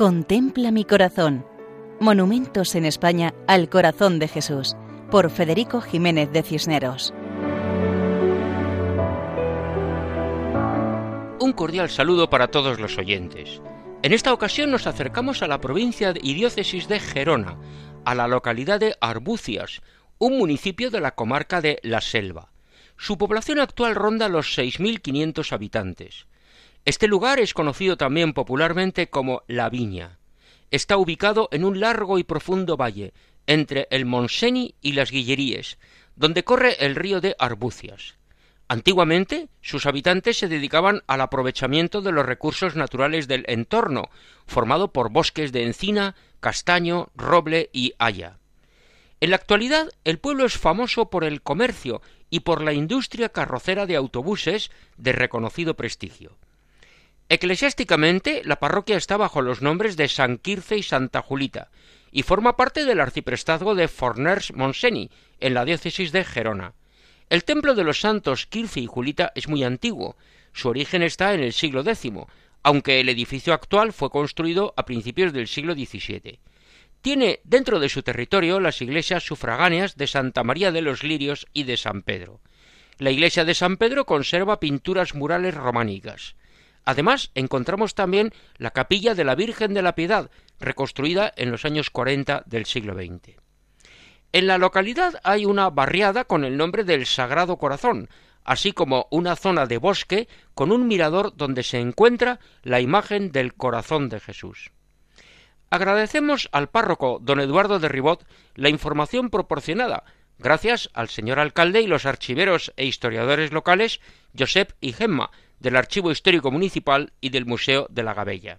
Contempla mi corazón. Monumentos en España al corazón de Jesús, por Federico Jiménez de Cisneros. Un cordial saludo para todos los oyentes. En esta ocasión nos acercamos a la provincia y diócesis de Gerona, a la localidad de Arbucias, un municipio de la comarca de La Selva. Su población actual ronda los 6.500 habitantes. Este lugar es conocido también popularmente como La Viña. Está ubicado en un largo y profundo valle, entre el Monseni y las Guilleríes, donde corre el río de Arbucias. Antiguamente, sus habitantes se dedicaban al aprovechamiento de los recursos naturales del entorno, formado por bosques de encina, castaño, roble y haya. En la actualidad, el pueblo es famoso por el comercio y por la industria carrocera de autobuses de reconocido prestigio. Eclesiásticamente, la parroquia está bajo los nombres de San Quirce y Santa Julita, y forma parte del arciprestazgo de Forners-Monseni, en la diócesis de Gerona. El templo de los santos Quirce y Julita es muy antiguo. Su origen está en el siglo X, aunque el edificio actual fue construido a principios del siglo XVII. Tiene dentro de su territorio las iglesias sufragáneas de Santa María de los Lirios y de San Pedro. La iglesia de San Pedro conserva pinturas murales románicas. Además, encontramos también la capilla de la Virgen de la Piedad, reconstruida en los años 40 del siglo XX. En la localidad hay una barriada con el nombre del Sagrado Corazón, así como una zona de bosque con un mirador donde se encuentra la imagen del corazón de Jesús. Agradecemos al párroco don Eduardo de Ribot la información proporcionada, gracias al señor alcalde y los archiveros e historiadores locales Josep y Gemma, del Archivo Histórico Municipal y del Museo de la Gabella.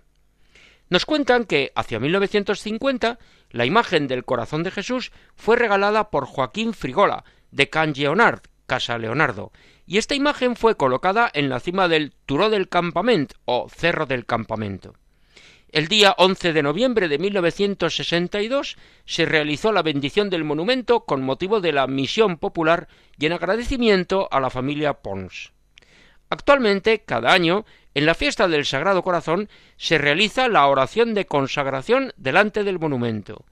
Nos cuentan que hacia 1950 la imagen del corazón de Jesús fue regalada por Joaquín Frigola de Can Leonard, Casa Leonardo, y esta imagen fue colocada en la cima del Turó del Campamento o Cerro del Campamento. El día 11 de noviembre de 1962 se realizó la bendición del monumento con motivo de la misión popular y en agradecimiento a la familia Pons. Actualmente, cada año, en la fiesta del Sagrado Corazón se realiza la oración de consagración delante del monumento,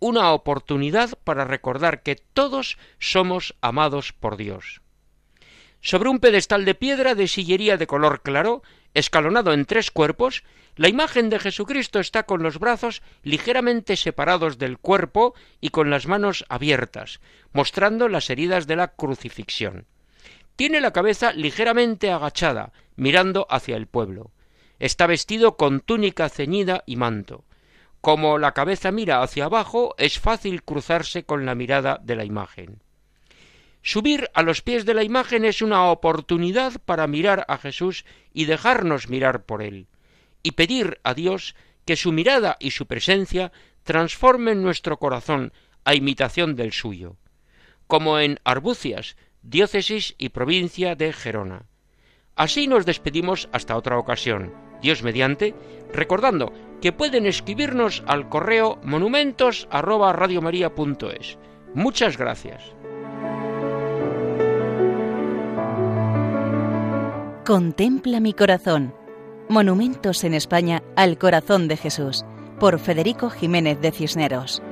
una oportunidad para recordar que todos somos amados por Dios. Sobre un pedestal de piedra de sillería de color claro, escalonado en tres cuerpos, la imagen de Jesucristo está con los brazos ligeramente separados del cuerpo y con las manos abiertas, mostrando las heridas de la crucifixión. Tiene la cabeza ligeramente agachada, mirando hacia el pueblo. Está vestido con túnica ceñida y manto. Como la cabeza mira hacia abajo, es fácil cruzarse con la mirada de la imagen. Subir a los pies de la imagen es una oportunidad para mirar a Jesús y dejarnos mirar por él, y pedir a Dios que su mirada y su presencia transformen nuestro corazón a imitación del suyo. Como en Arbucias, diócesis y provincia de Gerona. Así nos despedimos hasta otra ocasión, Dios mediante, recordando que pueden escribirnos al correo monumentos@radiomaria.es. Muchas gracias. Contempla mi corazón. Monumentos en España al corazón de Jesús, por Federico Jiménez de Cisneros.